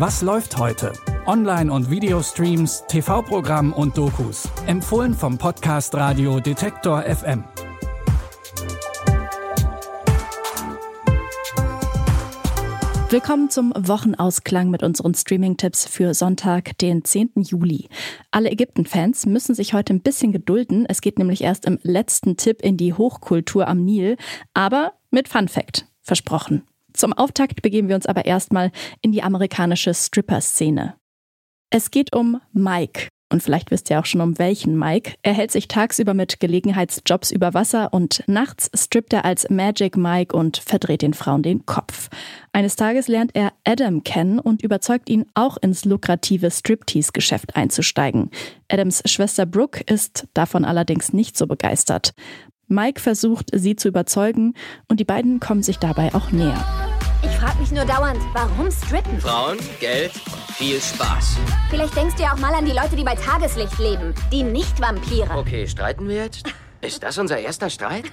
Was läuft heute? Online- und Videostreams, TV-Programm und Dokus. Empfohlen vom Podcast Radio Detektor FM. Willkommen zum Wochenausklang mit unseren Streaming-Tipps für Sonntag, den 10. Juli. Alle Ägypten-Fans müssen sich heute ein bisschen gedulden. Es geht nämlich erst im letzten Tipp in die Hochkultur am Nil, aber mit Fun Fact. Versprochen. Zum Auftakt begeben wir uns aber erstmal in die amerikanische Stripper-Szene. Es geht um Mike. Und vielleicht wisst ihr auch schon um welchen Mike. Er hält sich tagsüber mit Gelegenheitsjobs über Wasser und nachts strippt er als Magic Mike und verdreht den Frauen den Kopf. Eines Tages lernt er Adam kennen und überzeugt ihn auch ins lukrative Striptease-Geschäft einzusteigen. Adams Schwester Brooke ist davon allerdings nicht so begeistert. Mike versucht, sie zu überzeugen und die beiden kommen sich dabei auch näher. Ich frage mich nur dauernd, warum strippen? Frauen, Geld, viel Spaß. Vielleicht denkst du ja auch mal an die Leute, die bei Tageslicht leben, die nicht Vampire. Okay, streiten wir jetzt? Ist das unser erster Streit?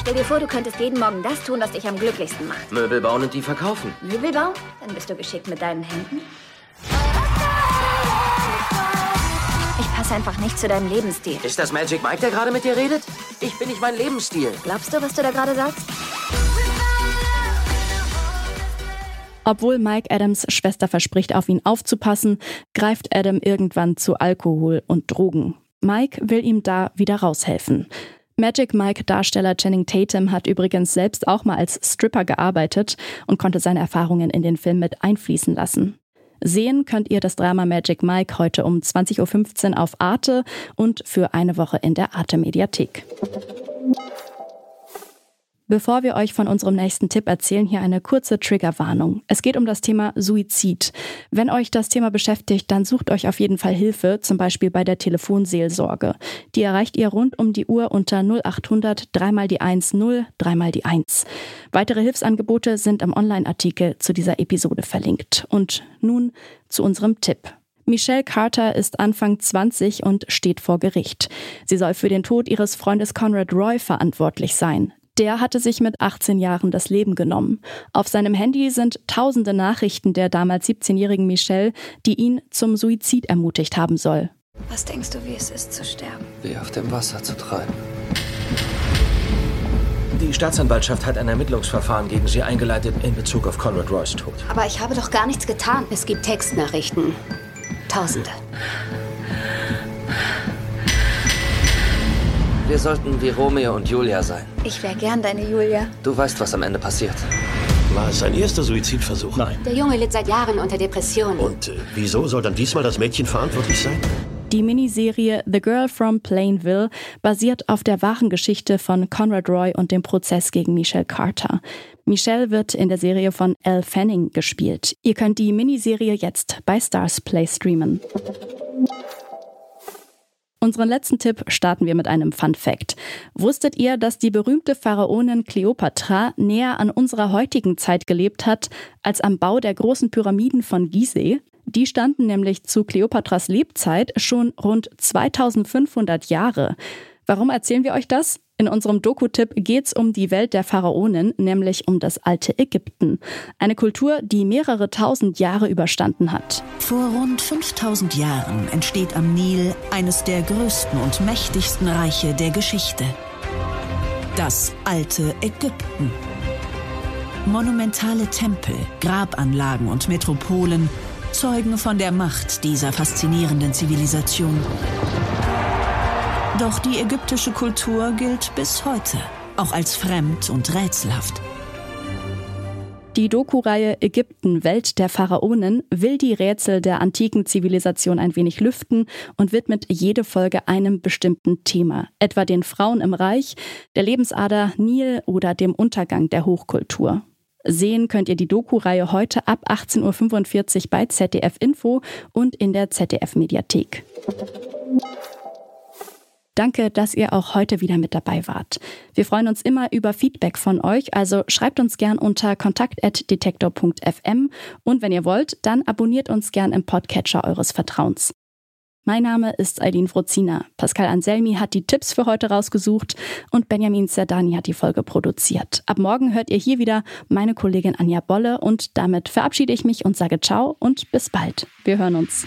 Stell dir vor, du könntest jeden Morgen das tun, was dich am glücklichsten macht. Möbel bauen und die verkaufen. Möbel bauen? Dann bist du geschickt mit deinen Händen. Einfach nicht zu deinem Lebensstil. Ist das Magic Mike, der gerade mit dir redet? Ich bin nicht mein Lebensstil. Glaubst du, was du da gerade sagst? Obwohl Mike Adams Schwester verspricht, auf ihn aufzupassen, greift Adam irgendwann zu Alkohol und Drogen. Mike will ihm da wieder raushelfen. Magic Mike Darsteller Channing Tatum hat übrigens selbst auch mal als Stripper gearbeitet und konnte seine Erfahrungen in den Film mit einfließen lassen. Sehen könnt ihr das Drama Magic Mike heute um 20.15 Uhr auf Arte und für eine Woche in der Arte Mediathek. Bevor wir euch von unserem nächsten Tipp erzählen, hier eine kurze Triggerwarnung. Es geht um das Thema Suizid. Wenn euch das Thema beschäftigt, dann sucht euch auf jeden Fall Hilfe, zum Beispiel bei der Telefonseelsorge. Die erreicht ihr rund um die Uhr unter 0800 3 die 1 0 3 die 1. Weitere Hilfsangebote sind im Online-Artikel zu dieser Episode verlinkt. Und nun zu unserem Tipp. Michelle Carter ist Anfang 20 und steht vor Gericht. Sie soll für den Tod ihres Freundes Conrad Roy verantwortlich sein. Der hatte sich mit 18 Jahren das Leben genommen. Auf seinem Handy sind tausende Nachrichten der damals 17-jährigen Michelle, die ihn zum Suizid ermutigt haben soll. Was denkst du, wie es ist zu sterben? Wie auf dem Wasser zu treiben. Die Staatsanwaltschaft hat ein Ermittlungsverfahren gegen Sie eingeleitet in Bezug auf Conrad Roys Tod. Aber ich habe doch gar nichts getan. Es gibt Textnachrichten. Tausende. Wir sollten wie Romeo und Julia sein. Ich wäre gern deine Julia. Du weißt, was am Ende passiert. War es sein erster Suizidversuch? Nein. Der Junge litt seit Jahren unter Depressionen. Und äh, wieso soll dann diesmal das Mädchen verantwortlich sein? Die Miniserie The Girl from Plainville basiert auf der wahren Geschichte von Conrad Roy und dem Prozess gegen Michelle Carter. Michelle wird in der Serie von Elle Fanning gespielt. Ihr könnt die Miniserie jetzt bei Stars Play streamen. Unseren letzten Tipp starten wir mit einem Fun Fact. Wusstet ihr, dass die berühmte Pharaonin Kleopatra näher an unserer heutigen Zeit gelebt hat als am Bau der großen Pyramiden von Gizeh? Die standen nämlich zu Kleopatras Lebzeit schon rund 2500 Jahre. Warum erzählen wir euch das? In unserem Doku-Tipp geht's um die Welt der Pharaonen, nämlich um das alte Ägypten. Eine Kultur, die mehrere tausend Jahre überstanden hat. Vor rund 5000 Jahren entsteht am Nil eines der größten und mächtigsten Reiche der Geschichte. Das alte Ägypten. Monumentale Tempel, Grabanlagen und Metropolen zeugen von der Macht dieser faszinierenden Zivilisation. Doch die ägyptische Kultur gilt bis heute auch als fremd und rätselhaft. Die Doku-Reihe Ägypten, Welt der Pharaonen will die Rätsel der antiken Zivilisation ein wenig lüften und widmet jede Folge einem bestimmten Thema, etwa den Frauen im Reich, der Lebensader Nil oder dem Untergang der Hochkultur. Sehen könnt ihr die Doku-Reihe heute ab 18.45 Uhr bei ZDF Info und in der ZDF Mediathek. Danke, dass ihr auch heute wieder mit dabei wart. Wir freuen uns immer über Feedback von euch, also schreibt uns gern unter kontakt.detektor.fm und wenn ihr wollt, dann abonniert uns gern im Podcatcher eures Vertrauens. Mein Name ist Eileen Frozina. Pascal Anselmi hat die Tipps für heute rausgesucht und Benjamin Zerdani hat die Folge produziert. Ab morgen hört ihr hier wieder meine Kollegin Anja Bolle und damit verabschiede ich mich und sage ciao und bis bald. Wir hören uns.